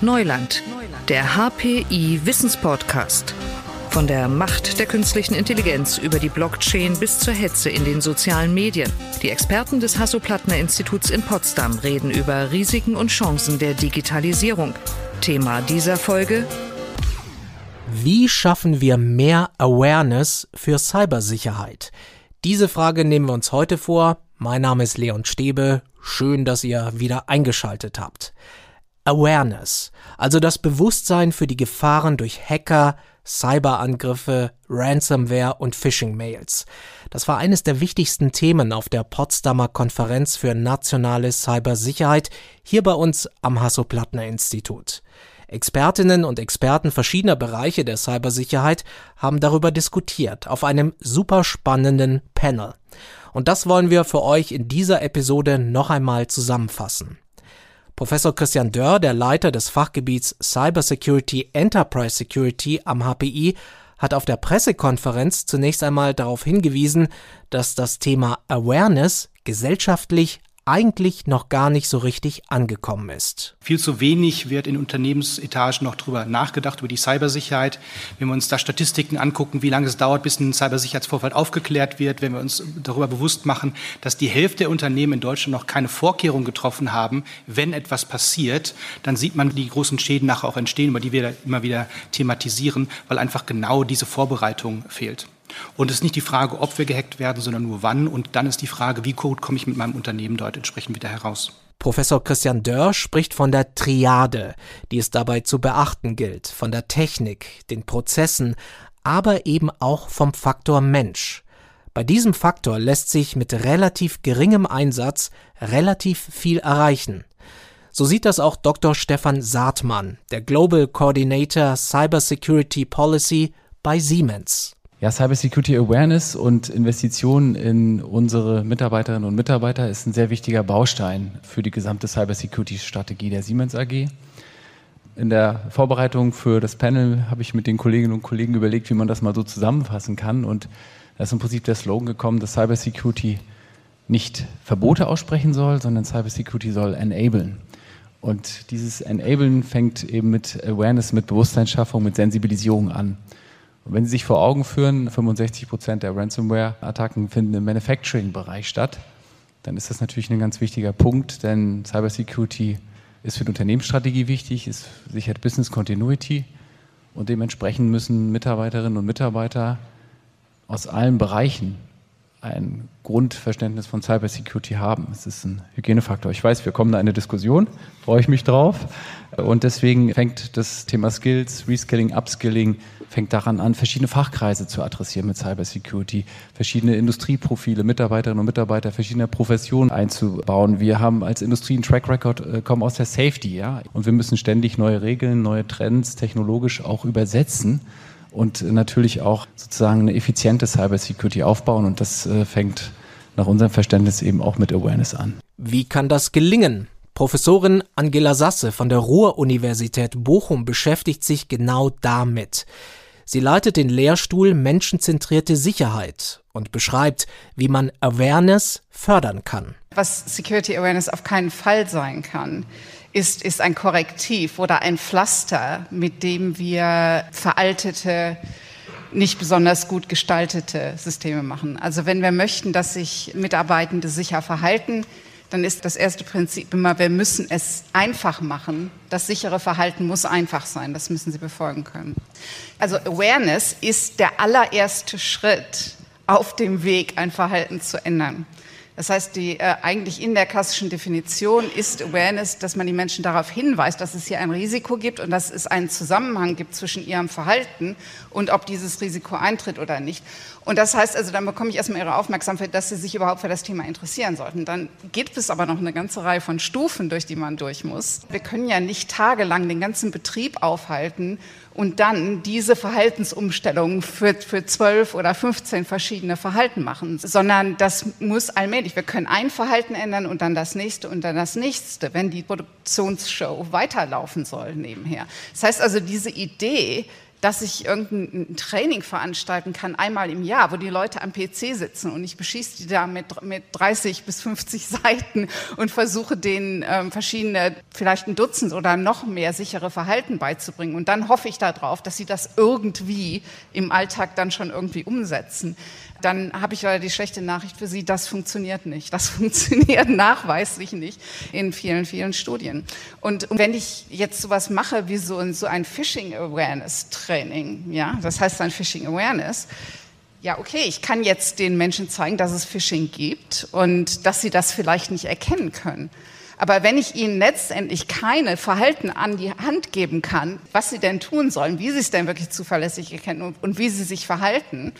Neuland, der HPI Wissenspodcast. Von der Macht der künstlichen Intelligenz über die Blockchain bis zur Hetze in den sozialen Medien. Die Experten des Hasso-Plattner-Instituts in Potsdam reden über Risiken und Chancen der Digitalisierung. Thema dieser Folge wie schaffen wir mehr Awareness für Cybersicherheit? Diese Frage nehmen wir uns heute vor. Mein Name ist Leon Stäbe. Schön, dass ihr wieder eingeschaltet habt. Awareness, also das Bewusstsein für die Gefahren durch Hacker, Cyberangriffe, Ransomware und Phishing-Mails. Das war eines der wichtigsten Themen auf der Potsdamer Konferenz für nationale Cybersicherheit hier bei uns am Hasso-Plattner-Institut. Expertinnen und Experten verschiedener Bereiche der Cybersicherheit haben darüber diskutiert auf einem super spannenden Panel. Und das wollen wir für euch in dieser Episode noch einmal zusammenfassen. Professor Christian Dörr, der Leiter des Fachgebiets Cybersecurity Enterprise Security am HPI, hat auf der Pressekonferenz zunächst einmal darauf hingewiesen, dass das Thema Awareness gesellschaftlich eigentlich noch gar nicht so richtig angekommen ist. Viel zu wenig wird in Unternehmensetagen noch darüber nachgedacht, über die Cybersicherheit. Wenn wir uns da Statistiken angucken, wie lange es dauert, bis ein Cybersicherheitsvorfall aufgeklärt wird, wenn wir uns darüber bewusst machen, dass die Hälfte der Unternehmen in Deutschland noch keine Vorkehrungen getroffen haben, wenn etwas passiert, dann sieht man, wie die großen Schäden nachher auch entstehen, über die wir immer wieder thematisieren, weil einfach genau diese Vorbereitung fehlt. Und es ist nicht die Frage, ob wir gehackt werden, sondern nur wann. Und dann ist die Frage, wie gut komme ich mit meinem Unternehmen dort entsprechend wieder heraus. Professor Christian Dörr spricht von der Triade, die es dabei zu beachten gilt, von der Technik, den Prozessen, aber eben auch vom Faktor Mensch. Bei diesem Faktor lässt sich mit relativ geringem Einsatz relativ viel erreichen. So sieht das auch Dr. Stefan Saatmann, der Global Coordinator Cybersecurity Policy bei Siemens. Ja, Cybersecurity Awareness und Investitionen in unsere Mitarbeiterinnen und Mitarbeiter ist ein sehr wichtiger Baustein für die gesamte Cybersecurity-Strategie der Siemens AG. In der Vorbereitung für das Panel habe ich mit den Kolleginnen und Kollegen überlegt, wie man das mal so zusammenfassen kann. Und da ist im Prinzip der Slogan gekommen, dass Cybersecurity nicht Verbote aussprechen soll, sondern Cybersecurity soll enablen. Und dieses Enablen fängt eben mit Awareness, mit Bewusstseinsschaffung, mit Sensibilisierung an. Wenn Sie sich vor Augen führen, 65 Prozent der Ransomware-Attacken finden im Manufacturing-Bereich statt, dann ist das natürlich ein ganz wichtiger Punkt, denn Cybersecurity ist für die Unternehmensstrategie wichtig, es sichert Business Continuity und dementsprechend müssen Mitarbeiterinnen und Mitarbeiter aus allen Bereichen ein Grundverständnis von Cybersecurity haben. Es ist ein Hygienefaktor. Ich weiß, wir kommen da in eine Diskussion, freue ich mich drauf. Und deswegen fängt das Thema Skills, Reskilling, Upskilling, fängt daran an, verschiedene Fachkreise zu adressieren mit Cybersecurity, verschiedene Industrieprofile, Mitarbeiterinnen und Mitarbeiter verschiedener Professionen einzubauen. Wir haben als Industrie einen Track Record, äh, kommen aus der Safety, ja, und wir müssen ständig neue Regeln, neue Trends technologisch auch übersetzen und natürlich auch sozusagen eine effiziente Cybersecurity aufbauen. Und das äh, fängt nach unserem Verständnis eben auch mit Awareness an. Wie kann das gelingen? Professorin Angela Sasse von der Ruhr-Universität Bochum beschäftigt sich genau damit. Sie leitet den Lehrstuhl Menschenzentrierte Sicherheit und beschreibt, wie man Awareness fördern kann. Was Security Awareness auf keinen Fall sein kann, ist, ist ein Korrektiv oder ein Pflaster, mit dem wir veraltete, nicht besonders gut gestaltete Systeme machen. Also wenn wir möchten, dass sich Mitarbeitende sicher verhalten, dann ist das erste Prinzip immer, wir müssen es einfach machen. Das sichere Verhalten muss einfach sein. Das müssen Sie befolgen können. Also Awareness ist der allererste Schritt auf dem Weg, ein Verhalten zu ändern. Das heißt, die, äh, eigentlich in der klassischen Definition ist Awareness, dass man die Menschen darauf hinweist, dass es hier ein Risiko gibt und dass es einen Zusammenhang gibt zwischen ihrem Verhalten und ob dieses Risiko eintritt oder nicht. Und das heißt also, dann bekomme ich erstmal ihre Aufmerksamkeit, dass sie sich überhaupt für das Thema interessieren sollten. Dann gibt es aber noch eine ganze Reihe von Stufen, durch die man durch muss. Wir können ja nicht tagelang den ganzen Betrieb aufhalten und dann diese Verhaltensumstellung für, für 12 oder 15 verschiedene Verhalten machen, sondern das muss allmählich. Wir können ein Verhalten ändern und dann das nächste und dann das nächste, wenn die Produktionsshow weiterlaufen soll nebenher. Das heißt also, diese Idee, dass ich irgendein Training veranstalten kann, einmal im Jahr, wo die Leute am PC sitzen und ich beschieße die da mit, mit 30 bis 50 Seiten und versuche denen ähm, verschiedene, vielleicht ein Dutzend oder noch mehr sichere Verhalten beizubringen. Und dann hoffe ich darauf, dass sie das irgendwie im Alltag dann schon irgendwie umsetzen dann habe ich leider die schlechte Nachricht für Sie, das funktioniert nicht. Das funktioniert nachweislich nicht in vielen, vielen Studien. Und wenn ich jetzt sowas mache wie so ein, so ein Phishing Awareness Training, ja, das heißt ein Phishing Awareness, ja, okay, ich kann jetzt den Menschen zeigen, dass es Phishing gibt und dass sie das vielleicht nicht erkennen können. Aber wenn ich ihnen letztendlich keine Verhalten an die Hand geben kann, was sie denn tun sollen, wie sie es denn wirklich zuverlässig erkennen und, und wie sie sich verhalten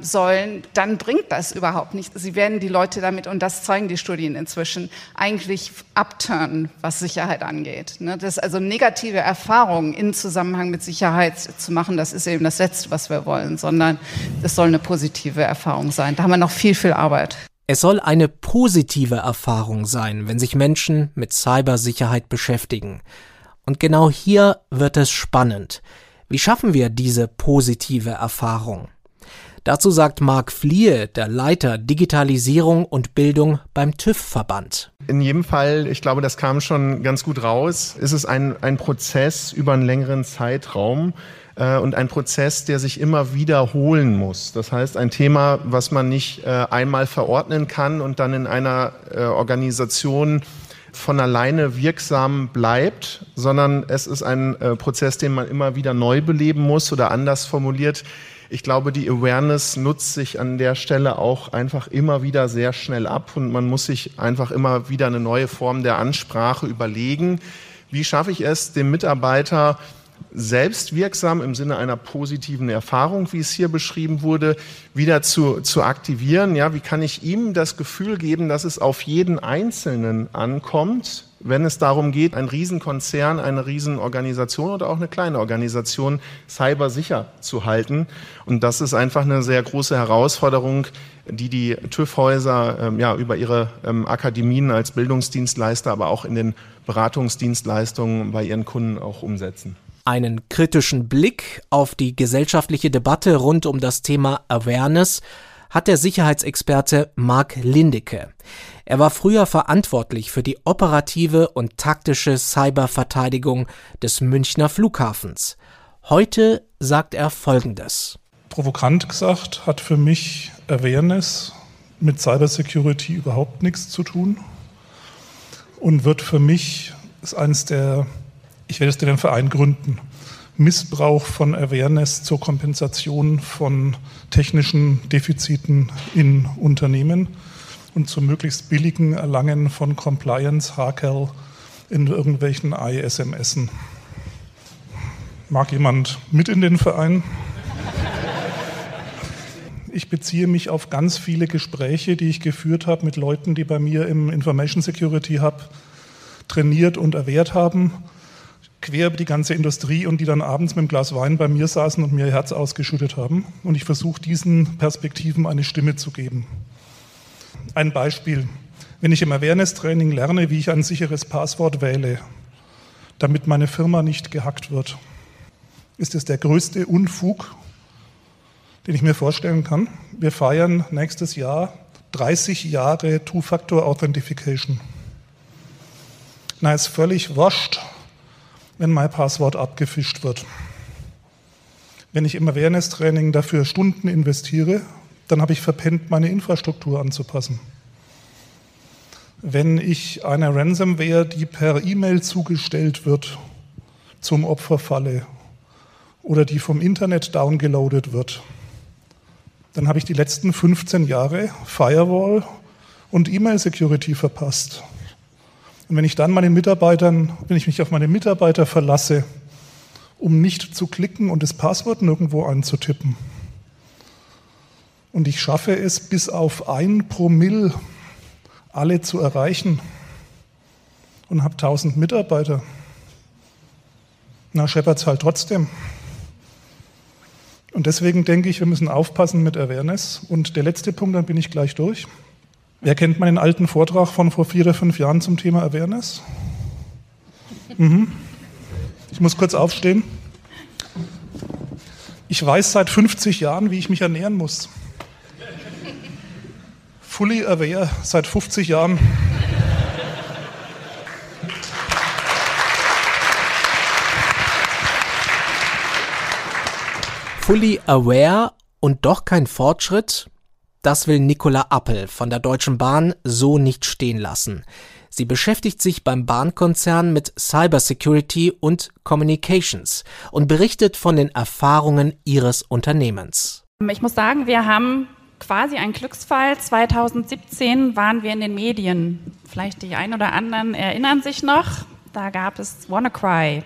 sollen, dann bringt das überhaupt nichts. Sie werden die Leute damit, und das zeigen die Studien inzwischen, eigentlich abturnen, was Sicherheit angeht. Ne? Das also negative Erfahrungen in Zusammenhang mit Sicherheit zu machen, das ist eben das Letzte, was wir wollen, sondern es soll eine positive Erfahrung sein. Da haben wir noch viel, viel Arbeit. Es soll eine positive Erfahrung sein, wenn sich Menschen mit Cybersicherheit beschäftigen. Und genau hier wird es spannend. Wie schaffen wir diese positive Erfahrung? Dazu sagt Marc Fliehe, der Leiter Digitalisierung und Bildung beim TÜV-Verband. In jedem Fall, ich glaube, das kam schon ganz gut raus, ist es ein, ein Prozess über einen längeren Zeitraum äh, und ein Prozess, der sich immer wiederholen muss. Das heißt, ein Thema, was man nicht äh, einmal verordnen kann und dann in einer äh, Organisation von alleine wirksam bleibt, sondern es ist ein äh, Prozess, den man immer wieder neu beleben muss oder anders formuliert ich glaube, die Awareness nutzt sich an der Stelle auch einfach immer wieder sehr schnell ab und man muss sich einfach immer wieder eine neue Form der Ansprache überlegen. Wie schaffe ich es, dem Mitarbeiter selbstwirksam im Sinne einer positiven Erfahrung, wie es hier beschrieben wurde, wieder zu, zu aktivieren. Ja, wie kann ich ihm das Gefühl geben, dass es auf jeden Einzelnen ankommt, wenn es darum geht, ein Riesenkonzern, eine Riesenorganisation oder auch eine kleine Organisation cyber sicher zu halten. Und das ist einfach eine sehr große Herausforderung, die die TÜV-Häuser ähm, ja, über ihre ähm, Akademien als Bildungsdienstleister, aber auch in den Beratungsdienstleistungen bei ihren Kunden auch umsetzen. Einen kritischen Blick auf die gesellschaftliche Debatte rund um das Thema Awareness hat der Sicherheitsexperte Mark Lindecke. Er war früher verantwortlich für die operative und taktische Cyberverteidigung des Münchner Flughafens. Heute sagt er Folgendes. Provokant gesagt hat für mich Awareness mit Cybersecurity überhaupt nichts zu tun und wird für mich ist eines der, ich werde es dir den Verein gründen, Missbrauch von Awareness zur Kompensation von technischen Defiziten in Unternehmen und zum möglichst billigen Erlangen von Compliance, Hakel in irgendwelchen ISMSen. Mag jemand mit in den Verein? Ich beziehe mich auf ganz viele Gespräche, die ich geführt habe mit Leuten, die bei mir im Information Security Hub trainiert und erwehrt haben, quer über die ganze Industrie und die dann abends mit einem Glas Wein bei mir saßen und mir ihr Herz ausgeschüttet haben. Und ich versuche diesen Perspektiven eine Stimme zu geben. Ein Beispiel. Wenn ich im Awareness-Training lerne, wie ich ein sicheres Passwort wähle, damit meine Firma nicht gehackt wird, ist es der größte Unfug, den ich mir vorstellen kann. Wir feiern nächstes Jahr 30 Jahre Two-Factor-Authentification. Na, ist völlig wurscht, wenn mein Passwort abgefischt wird. Wenn ich im Awareness-Training dafür Stunden investiere, dann habe ich verpennt, meine Infrastruktur anzupassen. Wenn ich eine Ransomware, die per E-Mail zugestellt wird, zum Opfer falle oder die vom Internet downgeloadet wird, dann habe ich die letzten 15 Jahre Firewall und E-Mail-Security verpasst. Und wenn ich dann meinen Mitarbeitern, wenn ich mich auf meine Mitarbeiter verlasse, um nicht zu klicken und das Passwort nirgendwo einzutippen, und ich schaffe es, bis auf ein Promille alle zu erreichen und habe 1000 Mitarbeiter. Na, scheppert halt trotzdem. Und deswegen denke ich, wir müssen aufpassen mit Awareness. Und der letzte Punkt, dann bin ich gleich durch. Wer kennt meinen alten Vortrag von vor vier oder fünf Jahren zum Thema Awareness? Mhm. Ich muss kurz aufstehen. Ich weiß seit 50 Jahren, wie ich mich ernähren muss. Fully aware seit 50 Jahren. Fully aware und doch kein Fortschritt? Das will Nicola Appel von der Deutschen Bahn so nicht stehen lassen. Sie beschäftigt sich beim Bahnkonzern mit Cybersecurity und Communications und berichtet von den Erfahrungen ihres Unternehmens. Ich muss sagen, wir haben quasi einen Glücksfall. 2017 waren wir in den Medien. Vielleicht die ein oder anderen erinnern sich noch. Da gab es WannaCry.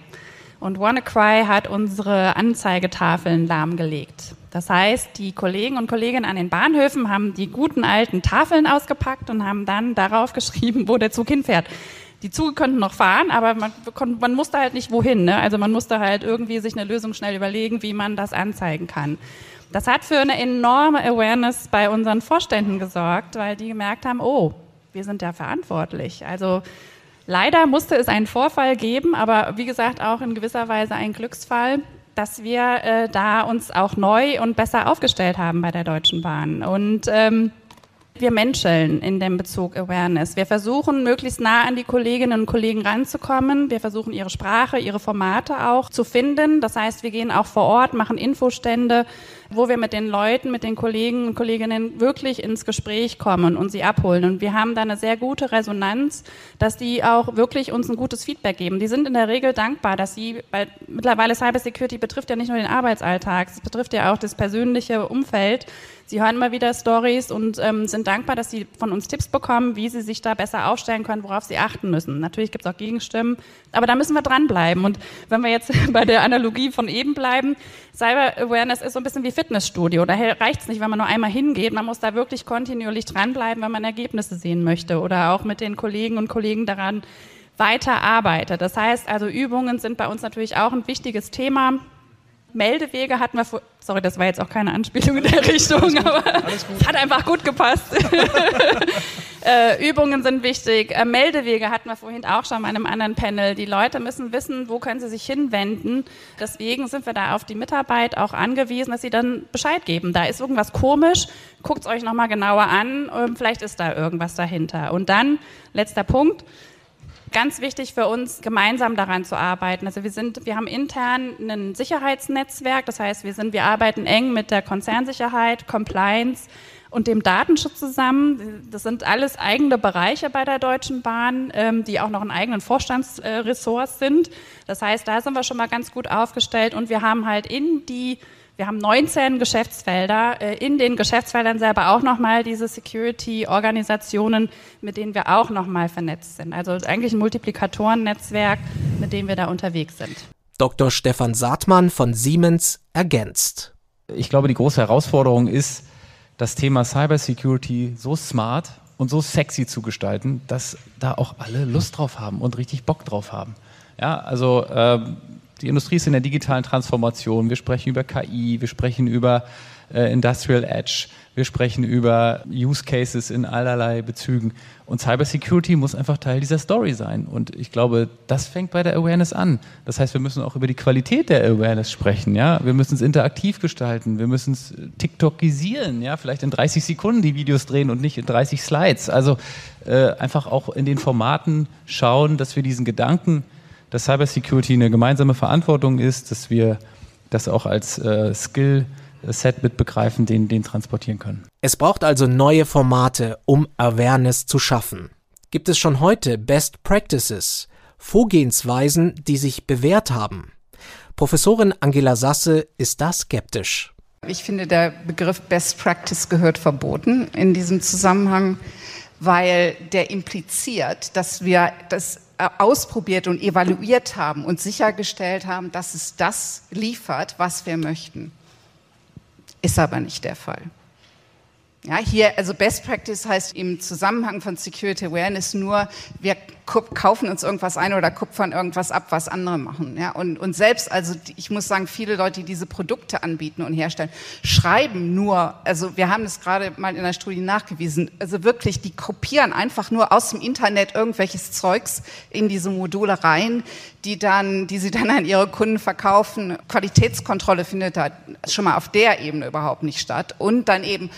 Und WannaCry hat unsere Anzeigetafeln lahmgelegt. Das heißt, die Kollegen und Kolleginnen an den Bahnhöfen haben die guten alten Tafeln ausgepackt und haben dann darauf geschrieben, wo der Zug hinfährt. Die Züge könnten noch fahren, aber man, man musste halt nicht wohin. Ne? Also man musste halt irgendwie sich eine Lösung schnell überlegen, wie man das anzeigen kann. Das hat für eine enorme Awareness bei unseren Vorständen gesorgt, weil die gemerkt haben, oh, wir sind ja verantwortlich. Also Leider musste es einen Vorfall geben, aber wie gesagt auch in gewisser Weise ein Glücksfall, dass wir äh, da uns auch neu und besser aufgestellt haben bei der Deutschen Bahn. Und ähm, wir menscheln in dem Bezug Awareness. Wir versuchen, möglichst nah an die Kolleginnen und Kollegen ranzukommen. Wir versuchen, ihre Sprache, ihre Formate auch zu finden. Das heißt, wir gehen auch vor Ort, machen Infostände, wo wir mit den Leuten, mit den Kollegen und Kolleginnen wirklich ins Gespräch kommen und sie abholen. Und wir haben da eine sehr gute Resonanz, dass die auch wirklich uns ein gutes Feedback geben. Die sind in der Regel dankbar, dass sie, weil mittlerweile Cybersecurity betrifft ja nicht nur den Arbeitsalltag, es betrifft ja auch das persönliche Umfeld. Sie hören immer wieder Stories und ähm, sind dankbar, dass sie von uns Tipps bekommen, wie sie sich da besser aufstellen können, worauf sie achten müssen. Natürlich gibt es auch Gegenstimmen, aber da müssen wir dranbleiben. Und wenn wir jetzt bei der Analogie von eben bleiben, Cyber Awareness ist so ein bisschen wie Fitnessstudio. Da reicht es nicht, wenn man nur einmal hingeht. Man muss da wirklich kontinuierlich dranbleiben, wenn man Ergebnisse sehen möchte oder auch mit den Kollegen und Kollegen daran weiterarbeitet. Das heißt also, Übungen sind bei uns natürlich auch ein wichtiges Thema. Meldewege hatten wir vor, sorry, das war jetzt auch keine Anspielung in der Richtung, aber es hat einfach gut gepasst. äh, Übungen sind wichtig. Äh, Meldewege hatten wir vorhin auch schon in einem anderen Panel. Die Leute müssen wissen, wo können sie sich hinwenden. Deswegen sind wir da auf die Mitarbeit auch angewiesen, dass sie dann Bescheid geben. Da ist irgendwas komisch, guckt es euch nochmal genauer an, ähm, vielleicht ist da irgendwas dahinter. Und dann, letzter Punkt, ganz wichtig für uns, gemeinsam daran zu arbeiten. Also wir sind, wir haben intern ein Sicherheitsnetzwerk, das heißt, wir sind, wir arbeiten eng mit der Konzernsicherheit, Compliance und dem Datenschutz zusammen. Das sind alles eigene Bereiche bei der Deutschen Bahn, ähm, die auch noch einen eigenen Vorstandsressorts sind. Das heißt, da sind wir schon mal ganz gut aufgestellt und wir haben halt in die wir haben 19 Geschäftsfelder, äh, in den Geschäftsfeldern selber auch nochmal diese Security-Organisationen, mit denen wir auch nochmal vernetzt sind. Also eigentlich ein Multiplikatoren-Netzwerk, mit dem wir da unterwegs sind. Dr. Stefan Saatmann von Siemens ergänzt. Ich glaube, die große Herausforderung ist, das Thema Cybersecurity so smart und so sexy zu gestalten, dass da auch alle Lust drauf haben und richtig Bock drauf haben. Ja, also ähm, die Industrie ist in der digitalen Transformation. Wir sprechen über KI, wir sprechen über äh, Industrial Edge, wir sprechen über Use Cases in allerlei Bezügen. Und Cybersecurity muss einfach Teil dieser Story sein. Und ich glaube, das fängt bei der Awareness an. Das heißt, wir müssen auch über die Qualität der Awareness sprechen. Ja? Wir müssen es interaktiv gestalten. Wir müssen es TikTokisieren. Ja? Vielleicht in 30 Sekunden die Videos drehen und nicht in 30 Slides. Also äh, einfach auch in den Formaten schauen, dass wir diesen Gedanken dass Cybersecurity eine gemeinsame Verantwortung ist, dass wir das auch als äh, Skill Set mit begreifen, den, den transportieren können. Es braucht also neue Formate, um Awareness zu schaffen. Gibt es schon heute Best Practices, Vorgehensweisen, die sich bewährt haben? Professorin Angela Sasse ist da skeptisch. Ich finde, der Begriff Best Practice gehört verboten in diesem Zusammenhang, weil der impliziert, dass wir das ausprobiert und evaluiert haben und sichergestellt haben, dass es das liefert, was wir möchten. Ist aber nicht der Fall. Ja, hier, also Best Practice heißt im Zusammenhang von Security Awareness nur, wir kaufen uns irgendwas ein oder kupfern irgendwas ab, was andere machen. Ja, und, und selbst, also ich muss sagen, viele Leute, die diese Produkte anbieten und herstellen, schreiben nur, also wir haben das gerade mal in der Studie nachgewiesen, also wirklich, die kopieren einfach nur aus dem Internet irgendwelches Zeugs in diese Module rein, die dann, die sie dann an ihre Kunden verkaufen. Qualitätskontrolle findet da schon mal auf der Ebene überhaupt nicht statt. Und dann eben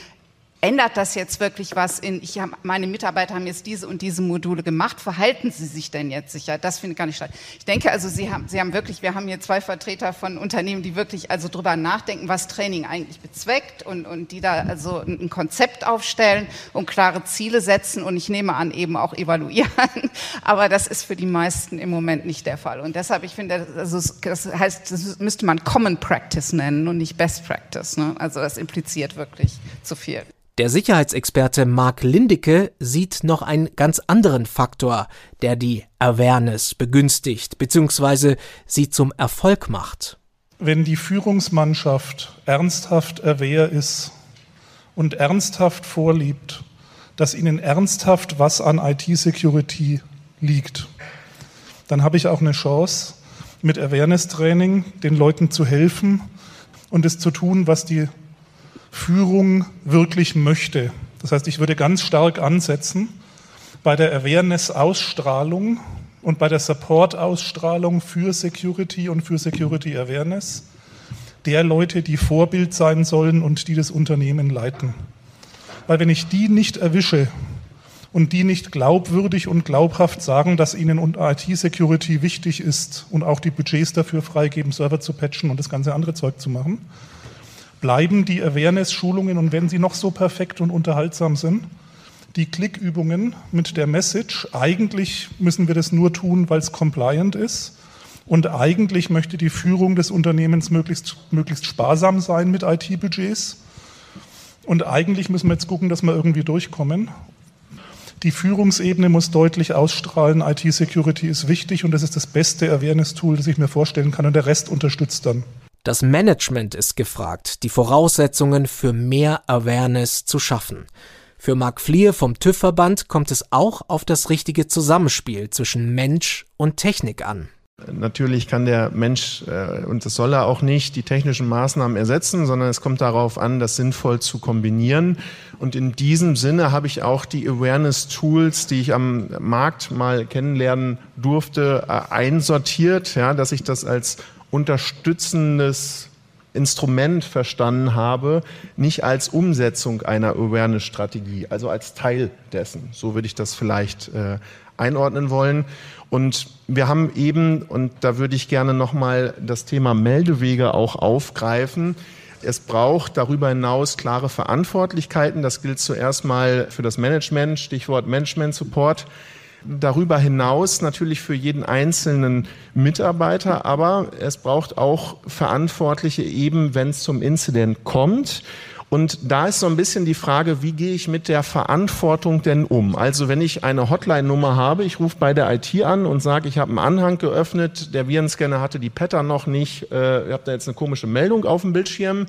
ändert das jetzt wirklich was in, ich hab, meine Mitarbeiter haben jetzt diese und diese Module gemacht, verhalten sie sich denn jetzt sicher? Das findet gar nicht statt. Ich denke also, Sie haben, sie haben wirklich, wir haben hier zwei Vertreter von Unternehmen, die wirklich also drüber nachdenken, was Training eigentlich bezweckt und, und die da also ein Konzept aufstellen und klare Ziele setzen und ich nehme an, eben auch evaluieren. Aber das ist für die meisten im Moment nicht der Fall. Und deshalb, ich finde, also das heißt, das müsste man Common Practice nennen und nicht Best Practice. Ne? Also das impliziert wirklich zu viel. Der Sicherheitsexperte Mark Lindicke sieht noch einen ganz anderen Faktor, der die Awareness begünstigt bzw. sie zum Erfolg macht. Wenn die Führungsmannschaft ernsthaft aware ist und ernsthaft vorliebt, dass ihnen ernsthaft was an IT-Security liegt, dann habe ich auch eine Chance, mit Awareness-Training den Leuten zu helfen und es zu tun, was die Führung wirklich möchte. Das heißt, ich würde ganz stark ansetzen bei der Awareness-Ausstrahlung und bei der Support-Ausstrahlung für Security und für Security Awareness der Leute, die Vorbild sein sollen und die das Unternehmen leiten. Weil wenn ich die nicht erwische und die nicht glaubwürdig und glaubhaft sagen, dass ihnen IT-Security wichtig ist und auch die Budgets dafür freigeben, Server zu patchen und das ganze andere Zeug zu machen, bleiben die Awareness-Schulungen und wenn sie noch so perfekt und unterhaltsam sind, die Klickübungen mit der Message, eigentlich müssen wir das nur tun, weil es compliant ist. Und eigentlich möchte die Führung des Unternehmens möglichst, möglichst sparsam sein mit IT-Budgets. Und eigentlich müssen wir jetzt gucken, dass wir irgendwie durchkommen. Die Führungsebene muss deutlich ausstrahlen, IT-Security ist wichtig und das ist das beste Awareness-Tool, das ich mir vorstellen kann und der Rest unterstützt dann. Das Management ist gefragt, die Voraussetzungen für mehr Awareness zu schaffen. Für Mark Flier vom TÜV-Verband kommt es auch auf das richtige Zusammenspiel zwischen Mensch und Technik an. Natürlich kann der Mensch, äh, und das soll er auch nicht, die technischen Maßnahmen ersetzen, sondern es kommt darauf an, das sinnvoll zu kombinieren. Und in diesem Sinne habe ich auch die Awareness-Tools, die ich am Markt mal kennenlernen durfte, äh, einsortiert, ja, dass ich das als unterstützendes Instrument verstanden habe, nicht als Umsetzung einer Awareness-Strategie, also als Teil dessen. So würde ich das vielleicht äh, einordnen wollen. Und wir haben eben, und da würde ich gerne nochmal das Thema Meldewege auch aufgreifen. Es braucht darüber hinaus klare Verantwortlichkeiten. Das gilt zuerst mal für das Management, Stichwort Management Support darüber hinaus natürlich für jeden einzelnen Mitarbeiter, aber es braucht auch Verantwortliche eben, wenn es zum Incident kommt. Und da ist so ein bisschen die Frage, wie gehe ich mit der Verantwortung denn um? Also wenn ich eine Hotline-Nummer habe, ich rufe bei der IT an und sage, ich habe einen Anhang geöffnet, der Virenscanner hatte die Pattern noch nicht, äh, ihr habt da jetzt eine komische Meldung auf dem Bildschirm.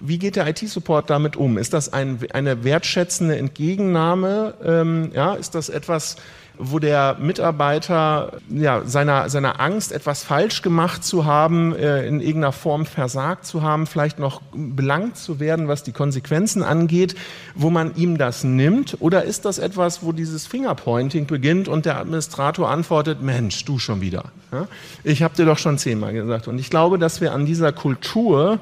Wie geht der IT-Support damit um? Ist das ein, eine wertschätzende Entgegennahme? Ähm, ja, ist das etwas, wo der Mitarbeiter ja, seiner, seiner Angst, etwas falsch gemacht zu haben, äh, in irgendeiner Form versagt zu haben, vielleicht noch belangt zu werden, was die Konsequenzen angeht, wo man ihm das nimmt? Oder ist das etwas, wo dieses Fingerpointing beginnt und der Administrator antwortet, Mensch, du schon wieder. Ja? Ich habe dir doch schon zehnmal gesagt. Und ich glaube, dass wir an dieser Kultur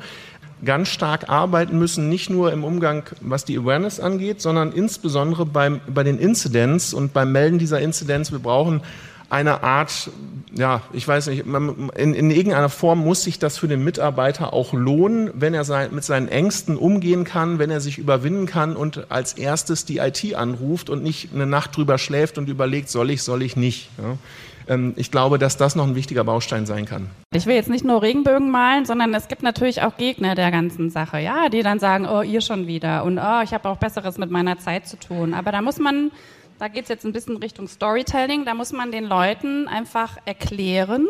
ganz stark arbeiten müssen, nicht nur im Umgang, was die Awareness angeht, sondern insbesondere beim, bei den Incidents und beim Melden dieser Incidents. Wir brauchen eine Art, ja, ich weiß nicht, in, in irgendeiner Form muss sich das für den Mitarbeiter auch lohnen, wenn er sein, mit seinen Ängsten umgehen kann, wenn er sich überwinden kann und als erstes die IT anruft und nicht eine Nacht drüber schläft und überlegt, soll ich, soll ich nicht. Ja. Ähm, ich glaube, dass das noch ein wichtiger Baustein sein kann. Ich will jetzt nicht nur Regenbögen malen, sondern es gibt natürlich auch Gegner der ganzen Sache, ja, die dann sagen, oh, ihr schon wieder und oh, ich habe auch Besseres mit meiner Zeit zu tun. Aber da muss man, da geht es jetzt ein bisschen Richtung Storytelling, da muss man den Leuten einfach erklären,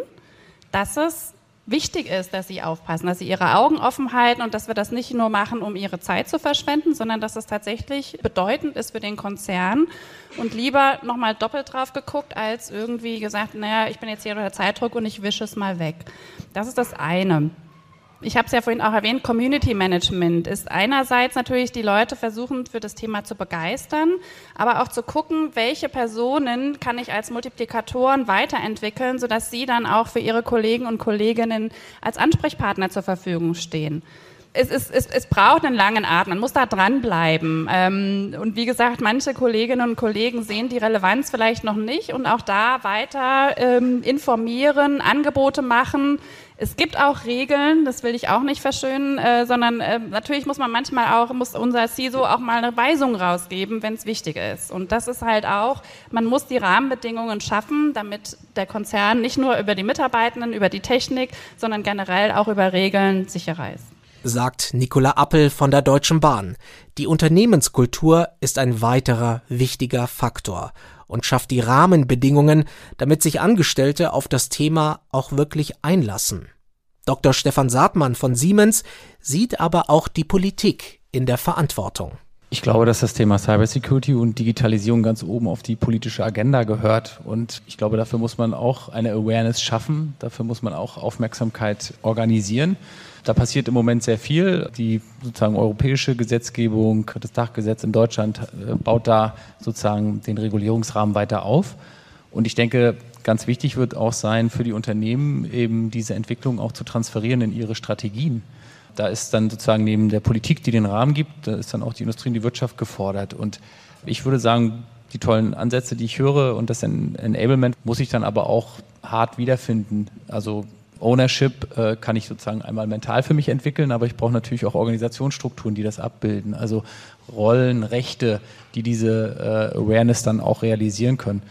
dass es wichtig ist, dass sie aufpassen, dass sie ihre Augen offen halten und dass wir das nicht nur machen, um ihre Zeit zu verschwenden, sondern dass es tatsächlich bedeutend ist für den Konzern und lieber nochmal doppelt drauf geguckt, als irgendwie gesagt, naja, ich bin jetzt hier unter Zeitdruck und ich wische es mal weg. Das ist das eine ich habe es ja vorhin auch erwähnt, Community Management ist einerseits natürlich die Leute versuchen, für das Thema zu begeistern, aber auch zu gucken, welche Personen kann ich als Multiplikatoren weiterentwickeln, sodass sie dann auch für ihre Kollegen und Kolleginnen als Ansprechpartner zur Verfügung stehen es, ist, es, es braucht einen langen Atem, man muss da dranbleiben. Ähm, und wie gesagt, manche Kolleginnen und Kollegen sehen die Relevanz vielleicht noch nicht und auch da weiter ähm, informieren, Angebote machen. Es gibt auch Regeln, das will ich auch nicht verschönen, äh, sondern äh, natürlich muss man manchmal auch, muss unser CISO auch mal eine Weisung rausgeben, wenn es wichtig ist. Und das ist halt auch, man muss die Rahmenbedingungen schaffen, damit der Konzern nicht nur über die Mitarbeitenden, über die Technik, sondern generell auch über Regeln sicherer ist sagt Nicola Appel von der Deutschen Bahn. Die Unternehmenskultur ist ein weiterer wichtiger Faktor und schafft die Rahmenbedingungen, damit sich Angestellte auf das Thema auch wirklich einlassen. Dr. Stefan Saatmann von Siemens sieht aber auch die Politik in der Verantwortung. Ich glaube, dass das Thema Cybersecurity und Digitalisierung ganz oben auf die politische Agenda gehört. Und ich glaube, dafür muss man auch eine Awareness schaffen. Dafür muss man auch Aufmerksamkeit organisieren. Da passiert im Moment sehr viel. Die sozusagen europäische Gesetzgebung, das Dachgesetz in Deutschland äh, baut da sozusagen den Regulierungsrahmen weiter auf. Und ich denke, ganz wichtig wird auch sein für die Unternehmen, eben diese Entwicklung auch zu transferieren in ihre Strategien. Da ist dann sozusagen neben der Politik, die den Rahmen gibt, da ist dann auch die Industrie und die Wirtschaft gefordert. Und ich würde sagen, die tollen Ansätze, die ich höre und das Enablement muss ich dann aber auch hart wiederfinden. Also Ownership äh, kann ich sozusagen einmal mental für mich entwickeln, aber ich brauche natürlich auch Organisationsstrukturen, die das abbilden. Also Rollen, Rechte, die diese äh, Awareness dann auch realisieren können.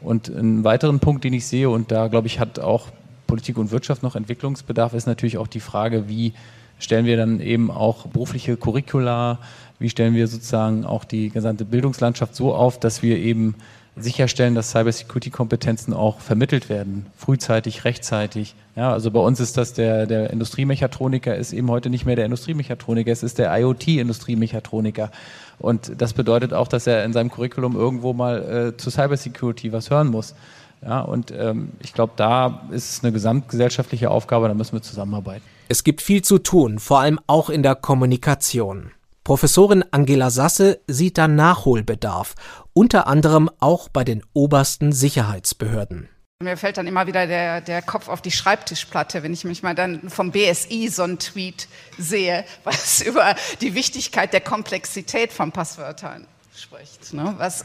Und einen weiteren Punkt, den ich sehe, und da glaube ich, hat auch Politik und Wirtschaft noch Entwicklungsbedarf, ist natürlich auch die Frage, wie stellen wir dann eben auch berufliche Curricula, wie stellen wir sozusagen auch die gesamte Bildungslandschaft so auf, dass wir eben sicherstellen, dass Cybersecurity-Kompetenzen auch vermittelt werden, frühzeitig, rechtzeitig. Ja, also bei uns ist das der, der Industriemechatroniker ist eben heute nicht mehr der Industriemechatroniker, es ist der IoT-Industriemechatroniker. Und das bedeutet auch, dass er in seinem Curriculum irgendwo mal äh, zu Cybersecurity was hören muss. Ja, und ähm, ich glaube, da ist es eine gesamtgesellschaftliche Aufgabe, da müssen wir zusammenarbeiten. Es gibt viel zu tun, vor allem auch in der Kommunikation. Professorin Angela Sasse sieht da Nachholbedarf, unter anderem auch bei den obersten Sicherheitsbehörden. Mir fällt dann immer wieder der, der Kopf auf die Schreibtischplatte, wenn ich mich mal dann vom BSI so einen Tweet sehe, was über die Wichtigkeit der Komplexität von Passwörtern spricht. Ne? Was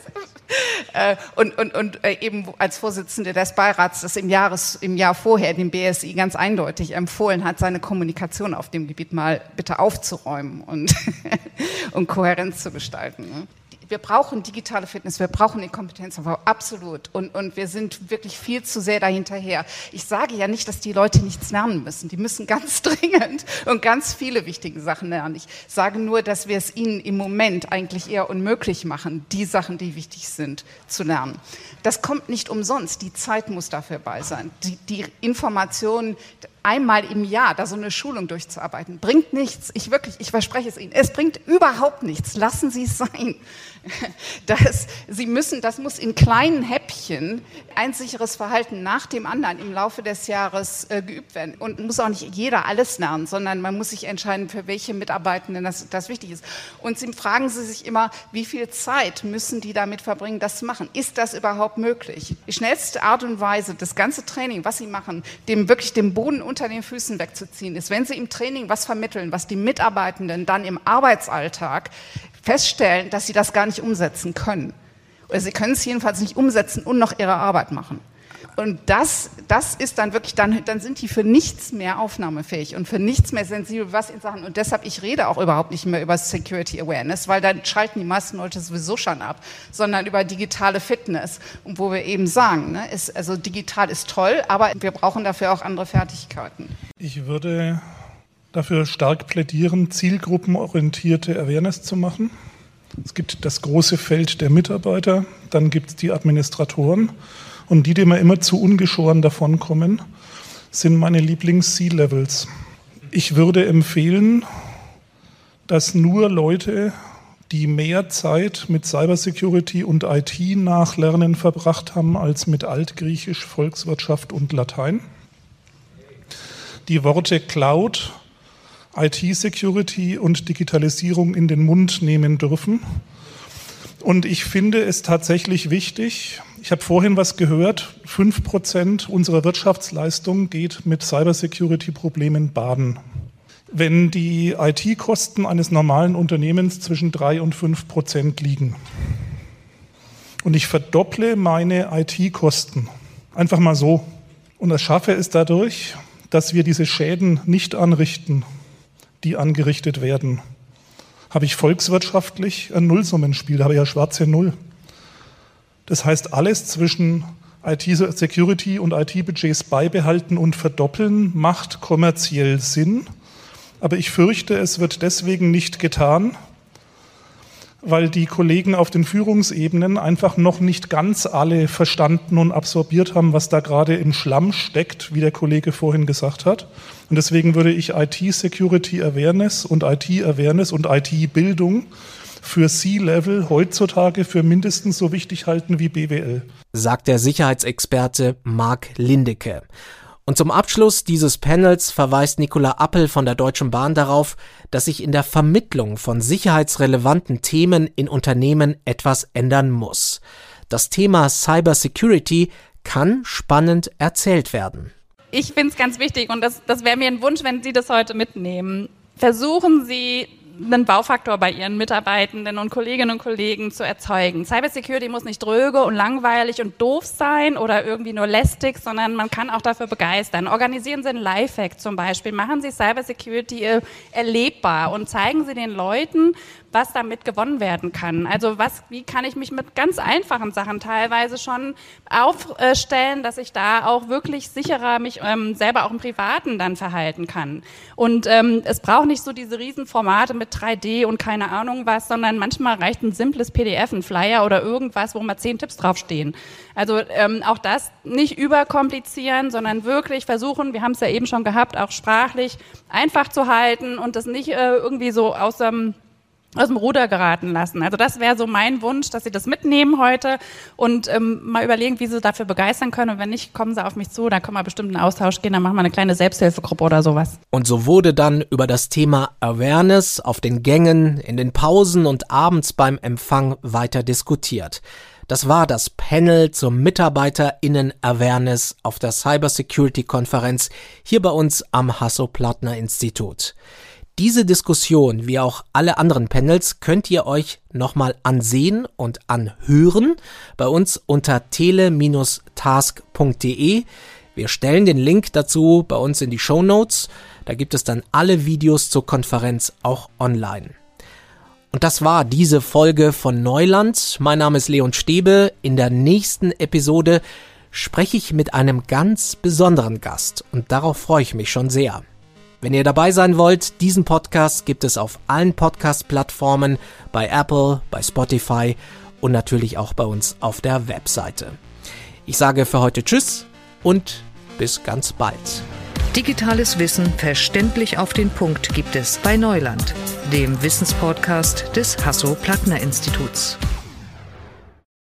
äh, und und, und äh, eben als Vorsitzende des Beirats das im, Jahres, im Jahr vorher dem BSI ganz eindeutig empfohlen hat, seine Kommunikation auf dem Gebiet mal bitte aufzuräumen und, und kohärent zu gestalten. Ne? Wir brauchen digitale Fitness, wir brauchen den Kompetenzaufbau, absolut. Und, und wir sind wirklich viel zu sehr dahinterher. Ich sage ja nicht, dass die Leute nichts lernen müssen. Die müssen ganz dringend und ganz viele wichtige Sachen lernen. Ich sage nur, dass wir es ihnen im Moment eigentlich eher unmöglich machen, die Sachen, die wichtig sind, zu lernen. Das kommt nicht umsonst. Die Zeit muss dafür bei sein. Die, die Informationen, einmal im Jahr da so eine Schulung durchzuarbeiten, bringt nichts. Ich wirklich, ich verspreche es Ihnen. Es bringt überhaupt nichts. Lassen Sie es sein. Das, Sie müssen, das muss in kleinen Häppchen ein sicheres Verhalten nach dem anderen im Laufe des Jahres äh, geübt werden. Und muss auch nicht jeder alles lernen, sondern man muss sich entscheiden, für welche Mitarbeitenden das, das wichtig ist. Und Sie fragen Sie sich immer, wie viel Zeit müssen die damit verbringen, das zu machen? Ist das überhaupt möglich? Die schnellste Art und Weise, das ganze Training, was Sie machen, dem wirklich den Boden unter den Füßen wegzuziehen ist, wenn Sie im Training was vermitteln, was die Mitarbeitenden dann im Arbeitsalltag feststellen, dass sie das gar nicht umsetzen können. Oder sie können es jedenfalls nicht umsetzen und noch ihre Arbeit machen. Und das, das ist dann wirklich, dann, dann sind die für nichts mehr aufnahmefähig und für nichts mehr sensibel, was in Sachen, und deshalb, ich rede auch überhaupt nicht mehr über Security Awareness, weil dann schalten die meisten Leute sowieso schon ab, sondern über digitale Fitness. Und wo wir eben sagen, ne, ist, also digital ist toll, aber wir brauchen dafür auch andere Fertigkeiten. Ich würde dafür stark plädieren, zielgruppenorientierte Awareness zu machen. Es gibt das große Feld der Mitarbeiter, dann gibt es die Administratoren und die, die immer, immer zu ungeschoren davonkommen, sind meine Lieblings-C-Levels. Ich würde empfehlen, dass nur Leute, die mehr Zeit mit Cybersecurity und IT-Nachlernen verbracht haben als mit Altgriechisch, Volkswirtschaft und Latein, die Worte Cloud, IT-Security und Digitalisierung in den Mund nehmen dürfen. Und ich finde es tatsächlich wichtig, ich habe vorhin was gehört, 5% unserer Wirtschaftsleistung geht mit Cybersecurity-Problemen baden. Wenn die IT-Kosten eines normalen Unternehmens zwischen 3 und 5 Prozent liegen. Und ich verdopple meine IT-Kosten, einfach mal so, und erschaffe es dadurch, dass wir diese Schäden nicht anrichten, die angerichtet werden, habe ich volkswirtschaftlich ein Nullsummenspiel, da habe ich ja schwarze Null. Das heißt, alles zwischen IT-Security und IT-Budgets beibehalten und verdoppeln macht kommerziell Sinn. Aber ich fürchte, es wird deswegen nicht getan, weil die Kollegen auf den Führungsebenen einfach noch nicht ganz alle verstanden und absorbiert haben, was da gerade im Schlamm steckt, wie der Kollege vorhin gesagt hat. Und deswegen würde ich IT-Security Awareness und IT-Awareness und IT-Bildung für C-Level heutzutage für mindestens so wichtig halten wie BWL. Sagt der Sicherheitsexperte Marc Lindecke. Und zum Abschluss dieses Panels verweist Nicola Appel von der Deutschen Bahn darauf, dass sich in der Vermittlung von sicherheitsrelevanten Themen in Unternehmen etwas ändern muss. Das Thema Cybersecurity kann spannend erzählt werden. Ich finde es ganz wichtig und das, das wäre mir ein Wunsch, wenn Sie das heute mitnehmen. Versuchen Sie einen Baufaktor bei ihren Mitarbeitenden und Kolleginnen und Kollegen zu erzeugen. Cybersecurity muss nicht dröge und langweilig und doof sein oder irgendwie nur lästig, sondern man kann auch dafür begeistern. Organisieren Sie einen Lifehack zum Beispiel, machen Sie Cybersecurity äh, erlebbar und zeigen Sie den Leuten, was damit gewonnen werden kann. Also was, wie kann ich mich mit ganz einfachen Sachen teilweise schon aufstellen, dass ich da auch wirklich sicherer mich ähm, selber auch im Privaten dann verhalten kann. Und ähm, es braucht nicht so diese Riesenformate mit 3D und keine Ahnung was, sondern manchmal reicht ein simples PDF, ein Flyer oder irgendwas, wo mal zehn Tipps draufstehen. Also ähm, auch das nicht überkomplizieren, sondern wirklich versuchen, wir haben es ja eben schon gehabt, auch sprachlich einfach zu halten und das nicht äh, irgendwie so aus dem aus dem Ruder geraten lassen. Also das wäre so mein Wunsch, dass Sie das mitnehmen heute und ähm, mal überlegen, wie Sie dafür begeistern können. Und wenn nicht, kommen Sie auf mich zu, dann können wir bestimmt in einen Austausch gehen, dann machen wir eine kleine Selbsthilfegruppe oder sowas. Und so wurde dann über das Thema Awareness auf den Gängen, in den Pausen und abends beim Empfang weiter diskutiert. Das war das Panel zur MitarbeiterInnen Awareness auf der Cybersecurity Konferenz hier bei uns am Hasso-Plattner Institut. Diese Diskussion, wie auch alle anderen Panels, könnt ihr euch nochmal ansehen und anhören bei uns unter tele-task.de. Wir stellen den Link dazu bei uns in die Show Notes. Da gibt es dann alle Videos zur Konferenz auch online. Und das war diese Folge von Neuland. Mein Name ist Leon Stäbe. In der nächsten Episode spreche ich mit einem ganz besonderen Gast und darauf freue ich mich schon sehr. Wenn ihr dabei sein wollt, diesen Podcast gibt es auf allen Podcast-Plattformen, bei Apple, bei Spotify und natürlich auch bei uns auf der Webseite. Ich sage für heute Tschüss und bis ganz bald. Digitales Wissen verständlich auf den Punkt gibt es bei Neuland, dem Wissenspodcast des Hasso-Plattner-Instituts.